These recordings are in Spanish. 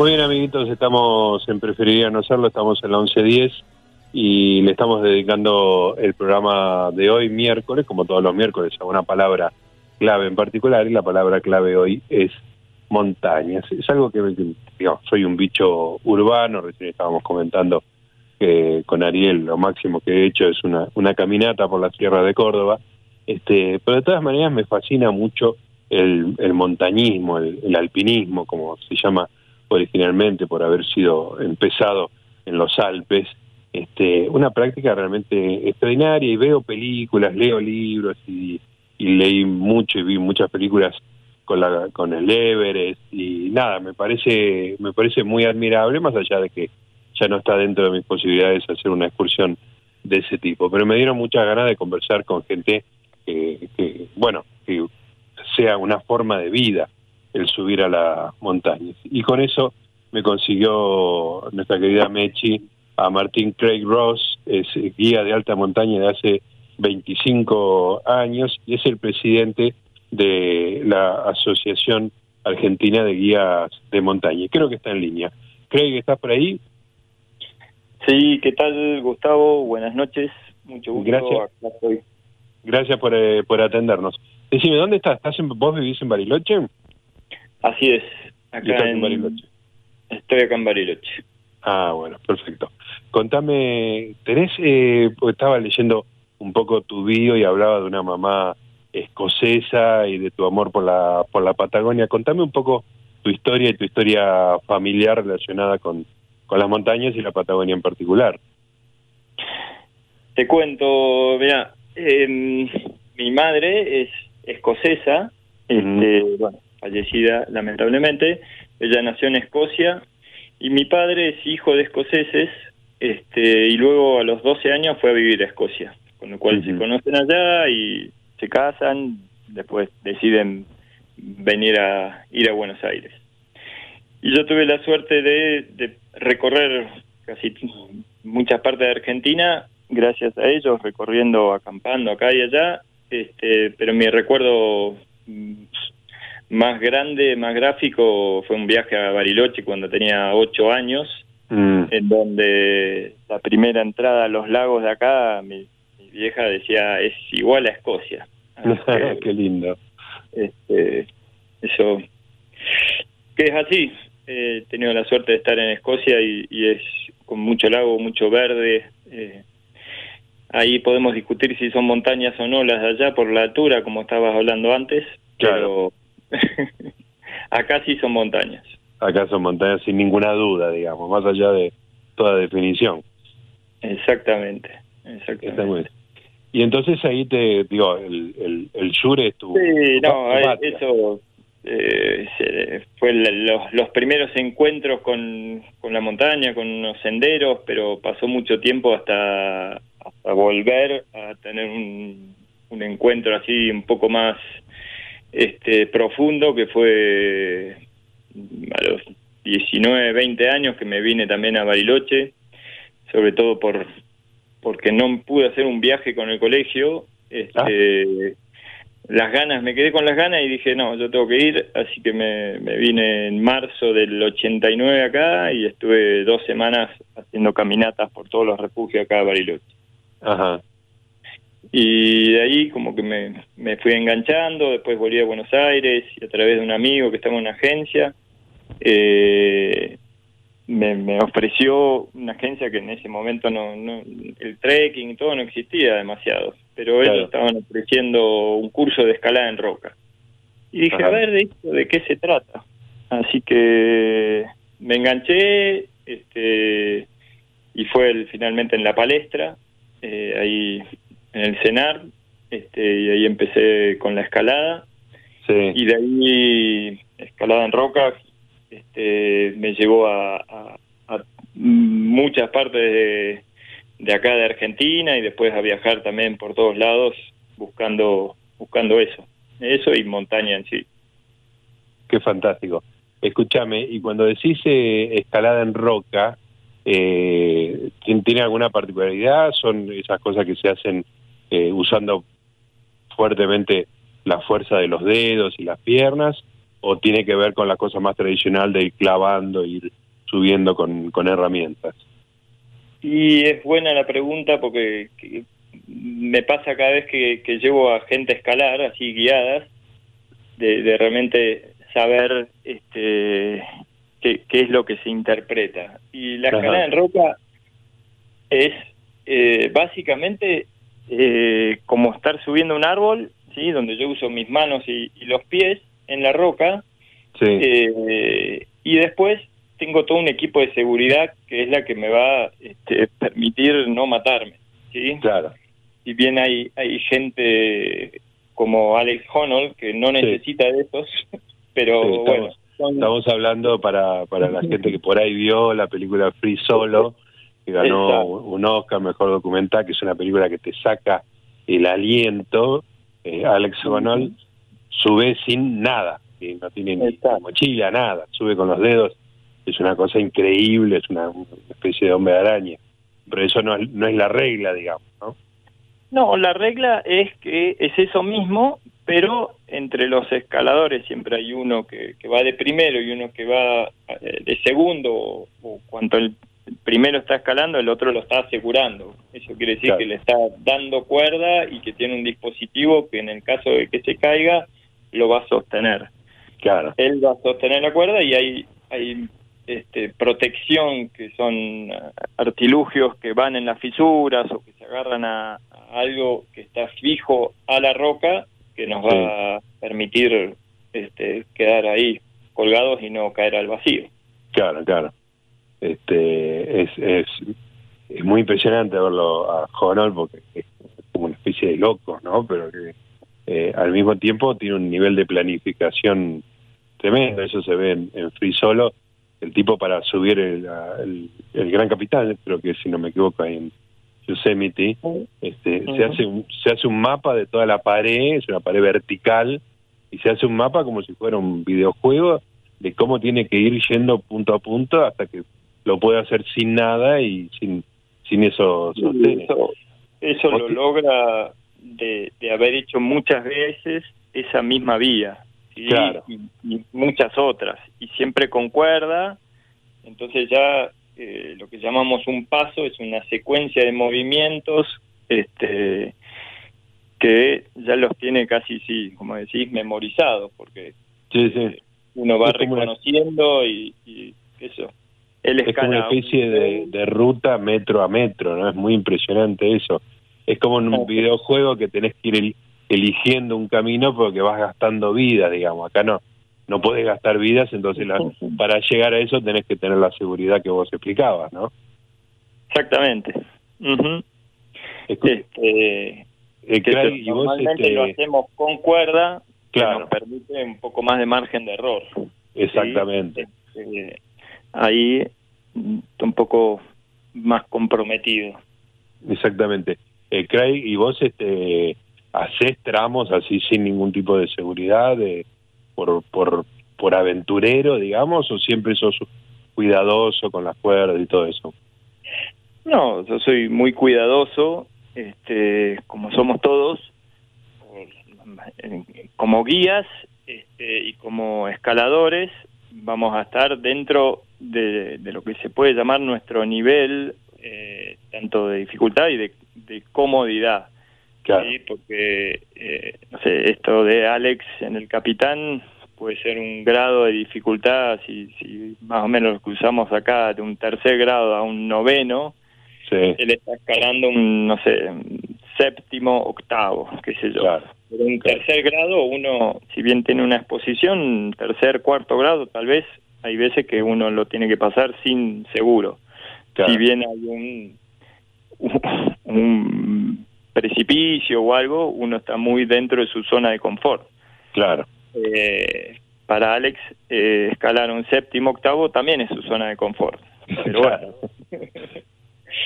Muy bien, amiguitos, estamos en Preferiría No Serlo, estamos en la 1110 y le estamos dedicando el programa de hoy, miércoles, como todos los miércoles, a una palabra clave en particular y la palabra clave hoy es montañas. Es algo que, digamos, soy un bicho urbano, recién estábamos comentando que con Ariel lo máximo que he hecho es una, una caminata por la Sierra de Córdoba, este, pero de todas maneras me fascina mucho el montañismo, el, alpinismo, como se llama originalmente por haber sido empezado en los Alpes, este, una práctica realmente extraordinaria y veo películas, leo libros y, leí mucho y vi muchas películas con la con el Everest y nada, me parece me parece muy admirable más allá de que ya no está dentro de mis posibilidades hacer una excursión de ese tipo, pero me dieron muchas ganas de conversar con gente que, que bueno, que sea una forma de vida el subir a las montañas. Y con eso me consiguió nuestra querida Mechi a Martín Craig Ross, es guía de alta montaña de hace 25 años y es el presidente de la Asociación Argentina de Guías de Montaña. Creo que está en línea. Craig, ¿estás por ahí? Sí, ¿qué tal, Gustavo? Buenas noches. Mucho gusto. Gracias. Gracias por, eh, por atendernos. Decime, ¿dónde estás? ¿Estás en, ¿Vos vivís en Bariloche? Así es. Acá en, Bariloche. Estoy acá en Bariloche. Ah, bueno, perfecto. Contame, tenés, eh, estaba leyendo un poco tu bio y hablaba de una mamá escocesa y de tu amor por la, por la Patagonia. Contame un poco tu historia y tu historia familiar relacionada con, con las montañas y la Patagonia en particular. Te cuento, mira, em, mi madre es escocesa, este, bueno, fallecida lamentablemente. Ella nació en Escocia y mi padre es hijo de escoceses este, y luego a los 12 años fue a vivir a Escocia, con lo cual se conocen allá y se casan, después deciden venir a ir a Buenos Aires. Y yo tuve la suerte de, de recorrer casi muchas partes de Argentina gracias a ellos, recorriendo, acampando acá y allá, este, pero mi recuerdo mm, más grande, más gráfico, fue un viaje a Bariloche cuando tenía ocho años, mm. en donde la primera entrada a los lagos de acá, mi, vieja decía, es igual a Escocia. Qué lindo. Este, eso, que es así. He tenido la suerte de estar en Escocia y, es con mucho lago, mucho verde. Eh, ahí podemos discutir si son montañas o no las de allá por la altura, como estabas hablando antes. Claro. acá sí son montañas. Acá son montañas sin ninguna duda, digamos, más allá de toda definición. Exactamente, exactamente. Y entonces ahí te digo, el, el, el sur es tu... Sí, no, eso eh, fue los, los primeros encuentros con, con la montaña, con los senderos, pero pasó mucho tiempo hasta, hasta volver a tener un, un encuentro así un poco más este profundo que fue a los 19, 20 años que me vine también a Bariloche, sobre todo por porque no pude hacer un viaje con el colegio, este, las ganas, me quedé con las ganas y dije, no, yo tengo que ir, así que me, me vine en marzo del 89 acá y estuve dos semanas haciendo caminatas por todos los refugios acá de Bariloche. Ajá. Y de ahí como que me, me fui enganchando, después volví a Buenos Aires y a través de un amigo que estaba en una agencia, eh, me, me, ofreció una agencia que en ese momento no, no el trekking y todo no existía demasiado, pero ellos estaban ofreciendo un curso de escalada en roca. Y dije, a ver, ¿de, esto, ¿de qué se trata? Así que me enganché este y fue el, finalmente en la palestra, eh, ahí en el CENAR, este, y ahí empecé con la escalada. Y de ahí, escalada en rocas, este, me llevó a, muchas partes de, de, acá de Argentina y después a viajar también por todos lados buscando, buscando eso. Eso y montaña en sí. Qué fantástico. Escúchame, y cuando decís eh, escalada en roca, eh, ¿tiene alguna particularidad? ¿Son esas cosas que se hacen eh, usando fuertemente la fuerza de los dedos y las piernas, o tiene que ver con la cosa más tradicional de ir clavando, ir subiendo con, con herramientas? Y es buena la pregunta porque me pasa cada vez que, que, llevo a gente a escalar, así guiadas, de, de realmente saber este, qué, qué, es lo que se interpreta. Y la escalada en roca es eh, básicamente eh, como estar subiendo un árbol, sí, donde yo uso mis manos y, y los pies en la roca, sí. eh, y después tengo todo un equipo de seguridad que es la que me va a este, permitir no matarme, sí. Claro. Si bien hay hay gente como Alex Honnold que no necesita sí. de esos, pero sí, estamos, bueno. Son... Estamos hablando para, para la gente que por ahí vio la película Free Solo, que ganó Exacto. un Oscar Mejor Documental, que es una película que te saca el aliento. Eh, Alex Honnold sube sin nada, no tiene ni mochila, nada, sube con los dedos. Es una cosa increíble, es una, una especie de hombre de araña. Pero eso no, no es la regla, digamos, ¿no? No, la regla es que es eso mismo, pero entre los escaladores siempre hay uno que, que va de primero y uno que va eh, de segundo, o, o cuanto el primero está escalando, el otro lo está asegurando. Eso quiere decir claro. que le está dando cuerda y que tiene un dispositivo que en el caso de que se caiga, lo va a sostener. Claro. Él va a sostener la cuerda y hay, hay este, protección, que son artilugios que van en las fisuras o que se agarran a, a algo que está fijo a la roca, que nos sí. va a permitir este, quedar ahí colgados y no caer al vacío. Claro, claro. Este, es, es, es muy impresionante verlo a Honol porque es como una especie de loco, ¿no? Pero que eh, al mismo tiempo tiene un nivel de planificación tremendo. Eso se ve en, en Free Solo. El tipo para subir el, el, el Gran Capital, creo que si no me equivoco, en Yosemite, este, uh -huh. se, hace un, se hace un mapa de toda la pared, es una pared vertical, y se hace un mapa como si fuera un videojuego de cómo tiene que ir yendo punto a punto hasta que lo puede hacer sin nada y sin sin esos sostenes. Eso, eso lo logra de, de haber hecho muchas veces esa misma vía. ¿sí? Claro. Y, y, muchas otras. Y siempre concuerda. Entonces ya eh, lo que llamamos un paso es una secuencia de movimientos este que ya los tiene casi, sí, como decís, memorizados, porque sí, sí. uno va reconociendo y, eso. Él es como una especie de, de, ruta metro a metro, ¿no? Es muy impresionante eso. Es como en un videojuego que tenés que ir eligiendo un camino porque vas gastando vidas, digamos. Acá no, no podés gastar vidas, entonces la, para llegar a eso tenés que tener la seguridad que vos explicabas, ¿no? Exactamente. Uh -huh. este, eh, y vos normalmente este... lo hacemos con cuerda, claro. que nos permite un poco más de margen de error. Exactamente. ¿sí? Eh, ahí un poco más comprometido. Exactamente. Eh, Craig, ¿y vos este, hacés tramos así sin ningún tipo de seguridad, de, por, por, por aventurero, digamos, o siempre sos cuidadoso con las cuerdas y todo eso? No, yo soy muy cuidadoso, este, como somos todos, como guías este, y como escaladores, vamos a estar dentro de, de, lo que se puede llamar nuestro nivel eh, tanto de dificultad y de, de comodidad. Claro. ¿sí? Porque, eh, no sé, esto de Alex en el capitán puede ser un grado de dificultad, si, si más o menos lo que usamos acá, de un tercer grado a un noveno, sí. él está escalando un, no sé, séptimo, octavo, qué sé yo. Claro. Pero en tercer grado uno, si bien tiene una exposición, tercer, cuarto grado, tal vez hay veces que uno lo tiene que pasar sin seguro. Claro. Si bien hay un, un, un, precipicio o algo, uno está muy dentro de su zona de confort. Claro. Eh, para Alex, eh, escalar un séptimo, octavo también es su zona de confort. Pero claro. bueno.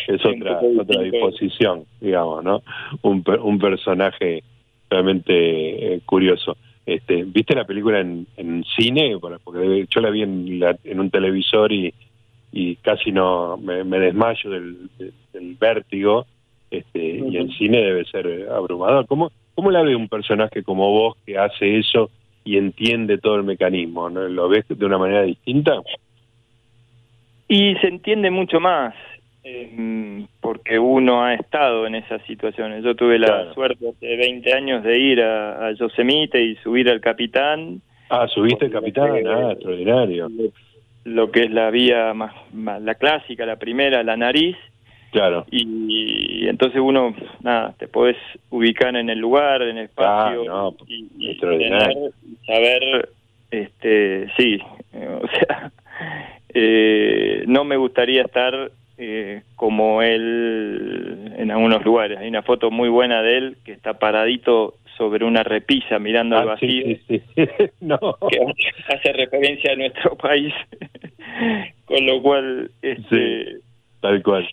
es otra, otra disposición, digamos, ¿no? Un, un personaje eh, curioso. Este, ¿Viste la película en, en cine? Porque yo la vi en, la, en un televisor y, y casi no me, me desmayo del, del, vértigo. Este, uh -huh. Y en cine debe ser abrumador. ¿Cómo, ¿Cómo la ve un personaje como vos que hace eso y entiende todo el mecanismo, ¿no? ¿Lo ves de una manera distinta? Y se entiende mucho más, eh, porque uno ha estado en esas situaciones. Yo tuve la suerte hace 20 años de ir a, Yosemite y subir al capitán. Ah, subiste el capitán, ah, extraordinario. Lo que es la vía más, la clásica, la primera, la nariz. Claro. Y, entonces uno, nada, te podés ubicar en el lugar, en el espacio. Ah, y, extraordinario. saber, este, sí, o sea eh, no me gustaría estar eh, como él en algunos lugares. Hay una foto muy buena de él que está paradito sobre una repisa mirando al ah, vacío, que hace referencia a nuestro país, con lo cual... Este, tal cual.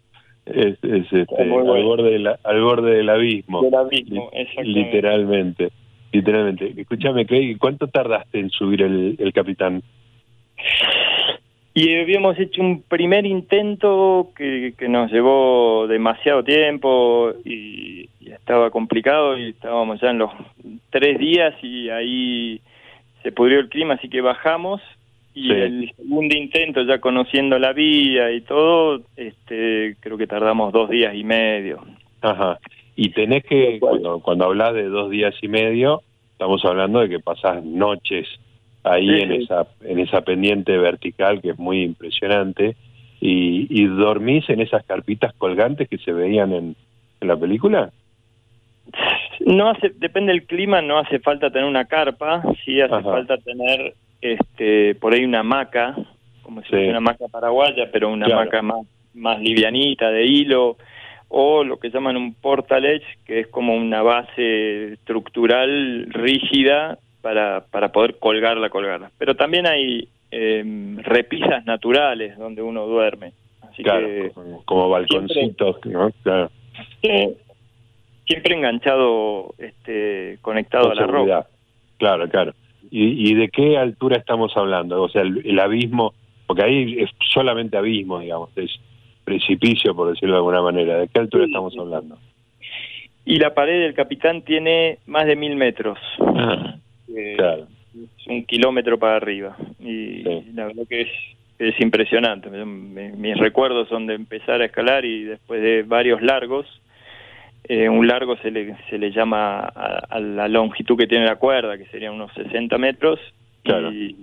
Es, este, al, borde al borde del abismo. Del abismo, Literalmente. Literalmente. Escúchame, ¿cuánto tardaste en subir el, el capitán? Y habíamos hecho un primer intento que, que nos llevó demasiado tiempo y, estaba complicado y estábamos ya en los tres días y ahí se pudrió el clima, así que bajamos y el segundo intento ya conociendo la vía y todo, este, creo que tardamos dos días y medio. Ajá. Y tenés que, cuando, cuando hablas de dos días y medio, estamos hablando de que pasás noches ahí en esa en esa pendiente vertical que es muy impresionante. Y, y dormís en esas carpitas colgantes que se veían en, la película. No hace depende del clima no hace falta tener una carpa sí hace falta tener este por ahí una hamaca como si fuera una hamaca paraguaya pero una hamaca más más livianita de hilo o lo que llaman un portaledge que es como una base estructural rígida para, para poder colgarla, colgarla. Pero también hay eh, repisas naturales donde uno duerme. Así claro, que como, balconcitos, ¿no? Claro. siempre enganchado, este, conectado a la roca. Claro, claro. ¿Y, ¿Y de qué altura estamos hablando? O sea, el, abismo, porque ahí es solamente abismo, digamos, es precipicio, por decirlo de alguna manera. ¿De qué altura estamos hablando? Y la pared del capitán tiene más de mil metros. Ah es un kilómetro para arriba. Y la verdad que es, es impresionante. mis recuerdos son de empezar a escalar y después de varios largos, eh, un largo se le, se le llama a, la longitud que tiene la cuerda, que serían unos 60 metros, y,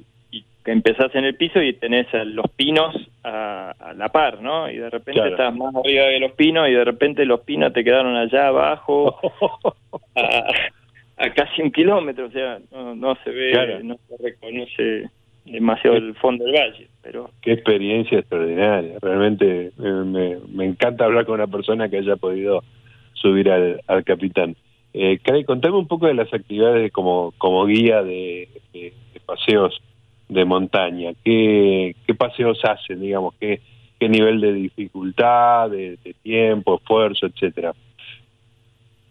que empezás en el piso y tenés los pinos a, la par, ¿no? Y de repente estás más arriba de los pinos y de repente los pinos te quedaron allá abajo. a casi un kilómetro, o sea, no, se ve, no se reconoce demasiado el fondo del valle. pero Qué experiencia extraordinaria, realmente me, me encanta hablar con una persona que haya podido subir al, al capitán. Eh, contame un poco de las actividades como, como guía de, paseos de montaña. ¿Qué, ¿Qué paseos hacen, digamos? ¿Qué, qué nivel de dificultad, de, de tiempo, esfuerzo, etcétera?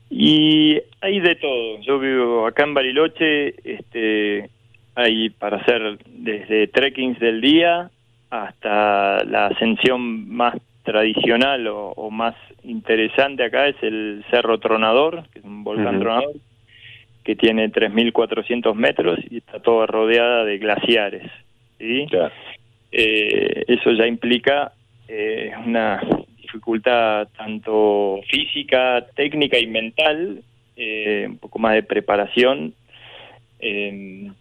Y hay de todo. Yo vivo acá en Bariloche, este, hay para hacer desde trekkings del día hasta la ascensión más tradicional o, más interesante acá es el Cerro Tronador, que es un volcán tronador, que tiene 3.400 metros y está toda rodeada de glaciares. ¿sí? Eh, eso ya implica eh, una dificultad tanto física, técnica y mental, eh, un poco más de preparación. Eh,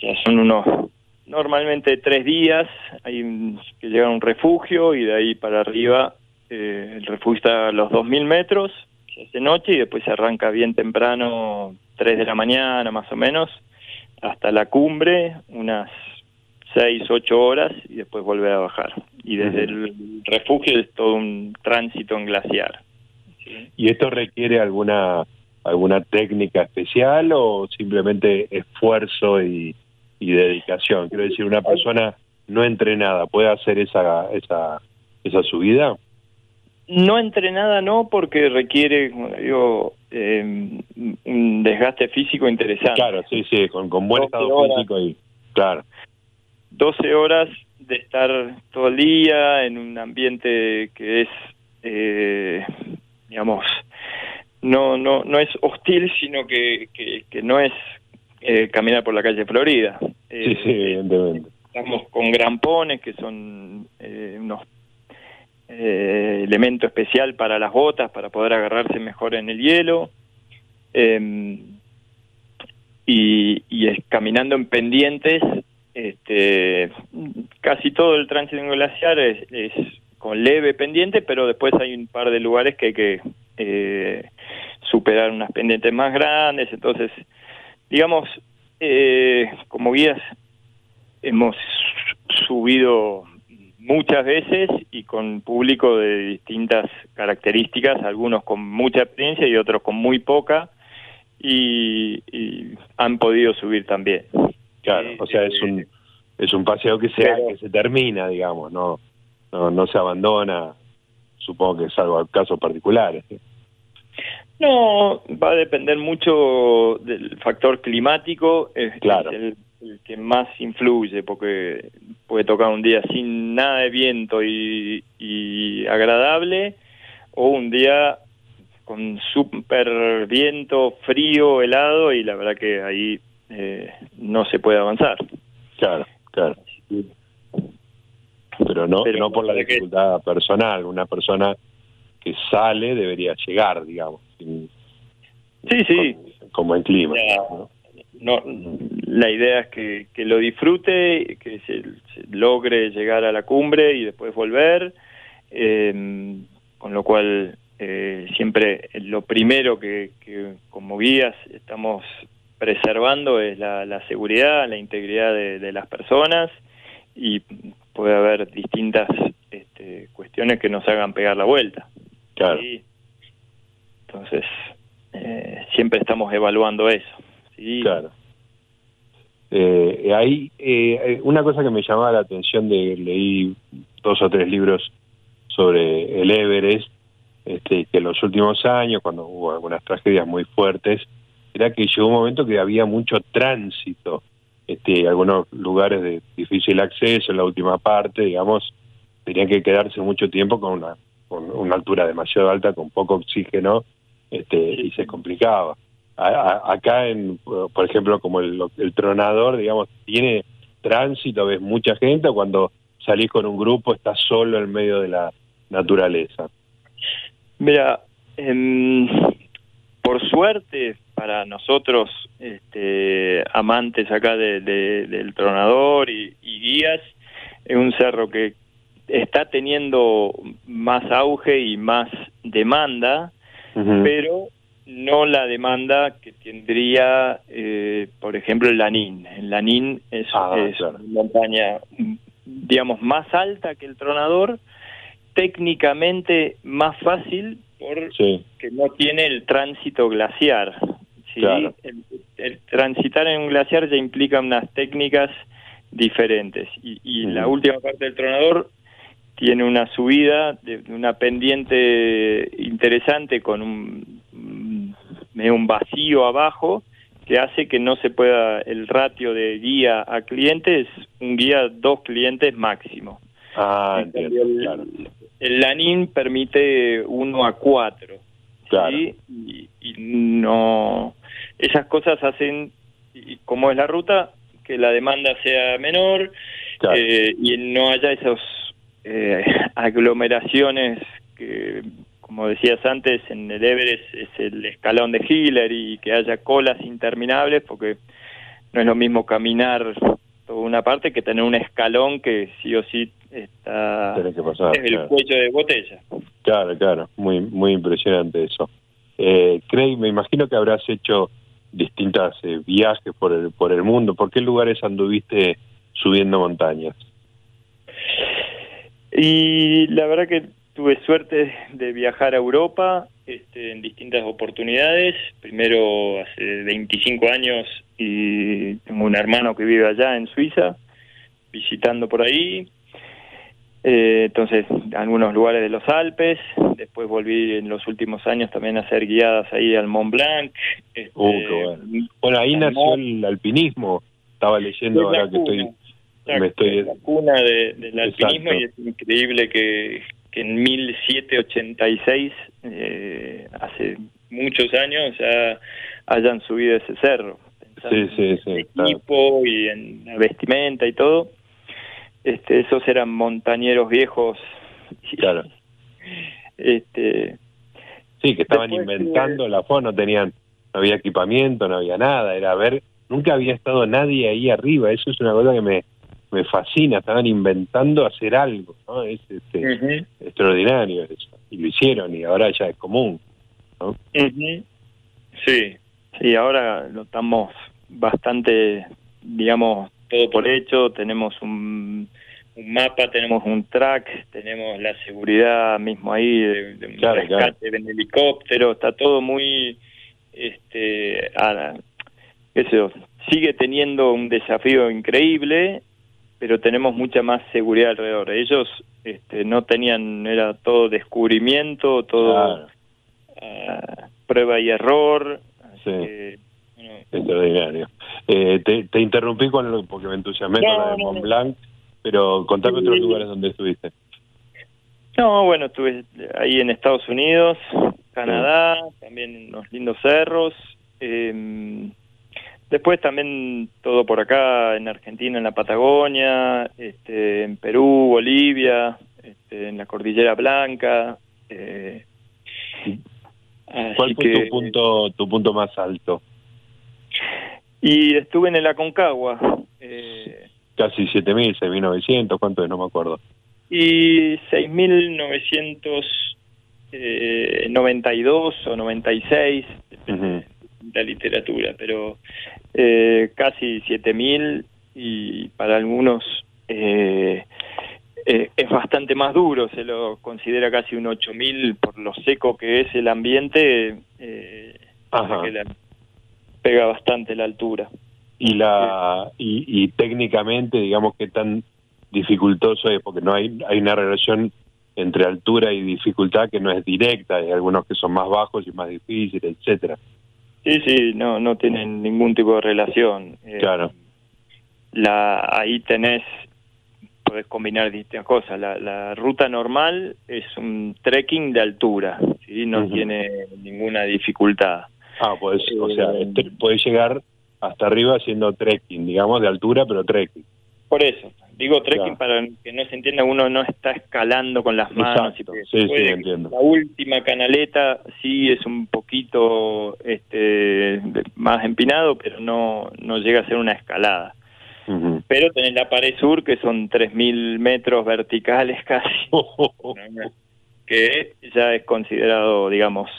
ya son unos, normalmente tres días, hay que llegar a un refugio y de ahí para arriba eh, el refugio está a los 2.000 metros, se hace noche y después se arranca bien temprano, 3 de la mañana más o menos, hasta la cumbre, unas seis, ocho horas y después volver a bajar. Y desde el refugio es todo un tránsito en glaciar. ¿Y esto requiere alguna alguna técnica especial o simplemente esfuerzo y, y dedicación? Quiero decir, una persona no entrenada puede hacer esa esa esa subida. No entrenada no, porque requiere, como digo, eh, un desgaste físico interesante. Claro, sí, sí, con, con buen estado físico y claro. 12 horas de estar todo el día en un ambiente que es, eh, digamos, no, no, no es hostil, sino que, que, no es eh, caminar por la calle Florida. sí, sí, Eh, evidentemente. Estamos con grampones, que son eh, unos eh, elemento especial para las botas, para poder agarrarse mejor en el hielo. Eh, y, y es caminando en pendientes, este, casi todo el tránsito glaciar es, con leve pendiente, pero después hay un par de lugares que hay que eh, superar unas pendientes más grandes, entonces, digamos, eh, como guías hemos subido muchas veces y con público de distintas características, algunos con mucha experiencia y otros con muy poca, y han podido subir también. Claro, o sea, es un es un paseo que se Pero- que se termina, digamos, no no no se abandona. Supongo que es algo casos particulares. No, va a depender mucho del factor climático, es, Claro. es el, el que más influye, porque puede tocar un día sin nada de viento y, y agradable, o un día con súper viento, frío, helado, y la verdad que ahí eh, no se puede avanzar. Claro, claro. Pero no Pero no por la que- dificultad personal. Una persona que sale debería llegar, digamos, sin- Sí, sí, con, con buen clima. Ya. ¿no? no, la idea es que, que lo disfrute, que se, se logre llegar a la cumbre y después volver, eh, con lo cual eh, siempre lo primero que, que como guías estamos preservando es la, la seguridad, la integridad de, de las personas y puede haber distintas este, cuestiones que nos hagan pegar la vuelta. Claro. ¿sí? Entonces, eh, siempre estamos evaluando eso. ¿sí? Claro. Eh, ahí, eh, una cosa que me llamaba la atención de leí dos o tres libros sobre el Everest, este, que en los últimos años, cuando hubo algunas tragedias muy fuertes, que llegó un momento que había mucho tránsito, este, algunos lugares de difícil acceso en la última parte, digamos, tenían que quedarse mucho tiempo con una, con una altura demasiado alta, con poco oxígeno, este, y se complicaba. Acá, en, por ejemplo, como el, el tronador, digamos, tiene tránsito, ves mucha gente, o cuando salís con un grupo estás solo en medio de la naturaleza. Mira, em, por suerte para nosotros, este, amantes acá de- de- del tronador y, y guías, es un cerro que está teniendo más auge y más demanda, pero no la demanda que tendría, eh, por ejemplo, el Lanín. El Lanín es, Ah, es claro. una montaña, digamos, más alta que el Tronador, técnicamente más fácil porque Sí, no tiene el tránsito glaciar. ¿Sí? Claro. El, el transitar en un glaciar ya implica unas técnicas diferentes. Y, y la última parte del Tronador tiene una subida de una pendiente interesante con un, un- medio un vacío abajo que hace que no se pueda el ratio de guía a cliente es un guía dos clientes máximo. ah, entiendo, el, claro. el LANIN permite uno a cuatro. Claro. ¿sí? Y, y no esas cosas hacen y como es la ruta que la demanda sea menor Claro. eh, y no haya esos eh, aglomeraciones que como decías antes en el Everest es el escalón de Hiller y que haya colas interminables porque no es lo mismo caminar toda una parte que tener un escalón que sí o sí está pasar, es el claro. cuello de botella Claro, claro, muy muy impresionante eso. Eh, Craig, me imagino que habrás hecho distintas eh, viajes por el por el mundo. ¿Por qué lugares anduviste subiendo montañas? Y la verdad que tuve suerte de viajar a Europa este, en distintas oportunidades. Primero hace 25 años y tengo un hermano que vive allá en Suiza, visitando por ahí. Eh, entonces, algunos lugares de los Alpes. Después volví en los últimos años también a hacer guiadas ahí al Mont Blanc. Este, Uh, bueno. Bueno, ahí nació el alpinismo. Estaba leyendo Es ahora que estoy. Exacto, me estoy es la cuna de- del alpinismo Exacto. y es increíble que, que en 1786, eh, hace muchos años, ya hayan subido ese cerro. Sí, sí, sí, equipo y en la vestimenta y todo. Este, esos eran montañeros viejos. Claro. Este, sí, que estaban inventando la foto, no tenían, no había equipamiento, no había nada, era ver, nunca había estado nadie ahí arriba, eso es una cosa que me, me fascina, estaban inventando hacer algo, ¿no? Es este, extraordinario eso, y lo hicieron y ahora ya es común, ¿no? Sí, sí, ahora lo estamos bastante, digamos, todo por hecho, tenemos un, un mapa, tenemos un track, tenemos la seguridad mismo ahí de, de un rescate en helicóptero, está todo muy, este, eso, sigue teniendo un desafío increíble, pero tenemos mucha más seguridad alrededor. Ellos este, no tenían, era todo descubrimiento, todo ah, prueba y error. Sí. Extraordinario. Eh, te, interrumpí con lo, porque me entusiasmé con la de Mont Blanc, pero contame otros lugares donde estuviste. No, bueno, estuve ahí en Estados Unidos, Canadá, también unos lindos cerros. Eh, Después también todo por acá, en Argentina, en la Patagonia, este, en Perú, Bolivia, este, en la Cordillera Blanca. Eh, ¿Cuál fue tu punto, tu punto más alto? Y estuve en el Aconcagua. Eh, Casi 7.000, 6.900, ¿cuánto es? No me acuerdo. Y 6.992 eh, o 96, uh la literatura, pero eh, casi 7.000 y para algunos eh, eh, es bastante más duro, se lo considera casi un 8.000 por lo seco que es el ambiente, eh, pega bastante la altura. Y, la, y, y técnicamente, digamos, que tan dificultoso es, porque no hay, hay una relación entre altura y dificultad que no es directa, hay algunos que son más bajos y más difíciles, etcétera. Sí, sí, no, no tienen ningún tipo de relación. Eh, claro. la, ahí tenés, podés combinar distintas cosas. La, la ruta normal es un trekking de altura, ¿sí? no tiene ninguna dificultad. Ah, pues, o sea, eh, puedes llegar hasta arriba haciendo trekking, digamos, de altura, pero trekking. Por eso, digo trekking para que no se entienda, uno no está escalando con las manos. sí, sí, entiendo. La última canaleta sí es un poquito este, más empinado, pero no, no llega a ser una escalada. Pero tenés la pared sur, que son 3.000 metros verticales casi, que ya es considerado, digamos,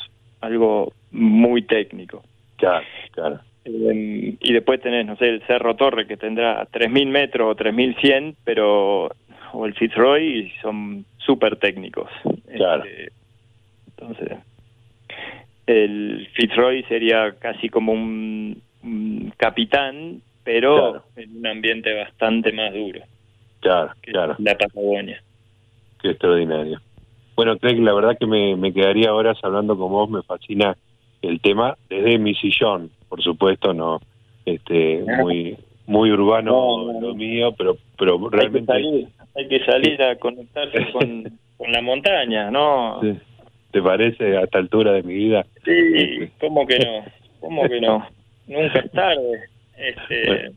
algo muy técnico. Claro, claro. Eh, y después tenés, no sé, el Cerro Torre que tendrá 3.000 metros o 3.100, pero, o el Fitzroy, y son súper técnicos. Claro. Este, entonces, el Fitzroy sería casi como un, capitán, pero en un ambiente bastante más duro. Claro, claro. La Patagonia. Qué extraordinario. Bueno, Craig, la verdad que me, me quedaría horas hablando con vos, me fascina el tema desde mi sillón, por supuesto, no este muy muy urbano lo mío, pero pero realmente hay que salir, a conectarse con, con la montaña, ¿no? ¿Te parece a esta altura de mi vida? Sí, este. ¿cómo que no? ¿Cómo que no? Nunca es tarde. Este...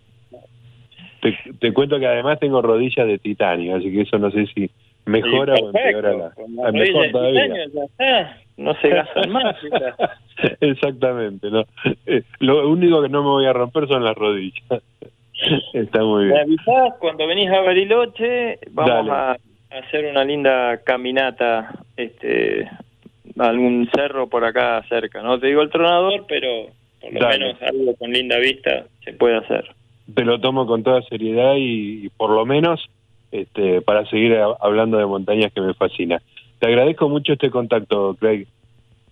Te, te, cuento que además tengo rodillas de titanio, así que eso no sé si mejora o empeora la. Mejor todavía. No se gastan más. Exactamente, no. Eh, lo único que no me voy a romper son las rodillas. Está muy bien. Me avisás cuando venís a Bariloche, vamos a hacer una linda caminata, este, a algún cerro por acá cerca. No te digo el tronador, pero por lo menos algo con linda vista se puede hacer. Te lo tomo con toda seriedad y, por lo menos este, para seguir hablando de montañas que me fascina. Te agradezco mucho este contacto, Craig.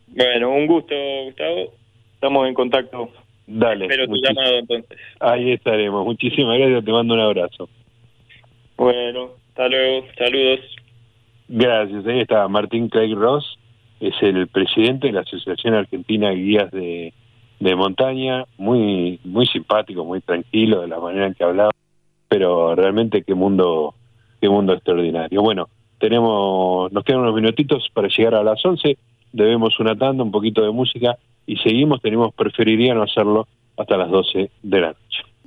Bueno, un gusto, Gustavo. Estamos en contacto. Dale. Espero tu llamado entonces. Ahí estaremos. Muchísimas gracias. Te mando un abrazo. Bueno, hasta luego. Saludos. Gracias. Ahí está Martín Craig Ross. Es el presidente de la Asociación Argentina de Guías de, de Montaña. Muy, muy simpático, muy tranquilo de la manera en que hablaba. Pero realmente qué mundo, qué mundo extraordinario. Bueno, tenemos, nos quedan unos minutitos para llegar a las 11 debemos una tanda, un poquito de música y seguimos, tenemos, preferiría no hacerlo hasta las 12 de la noche.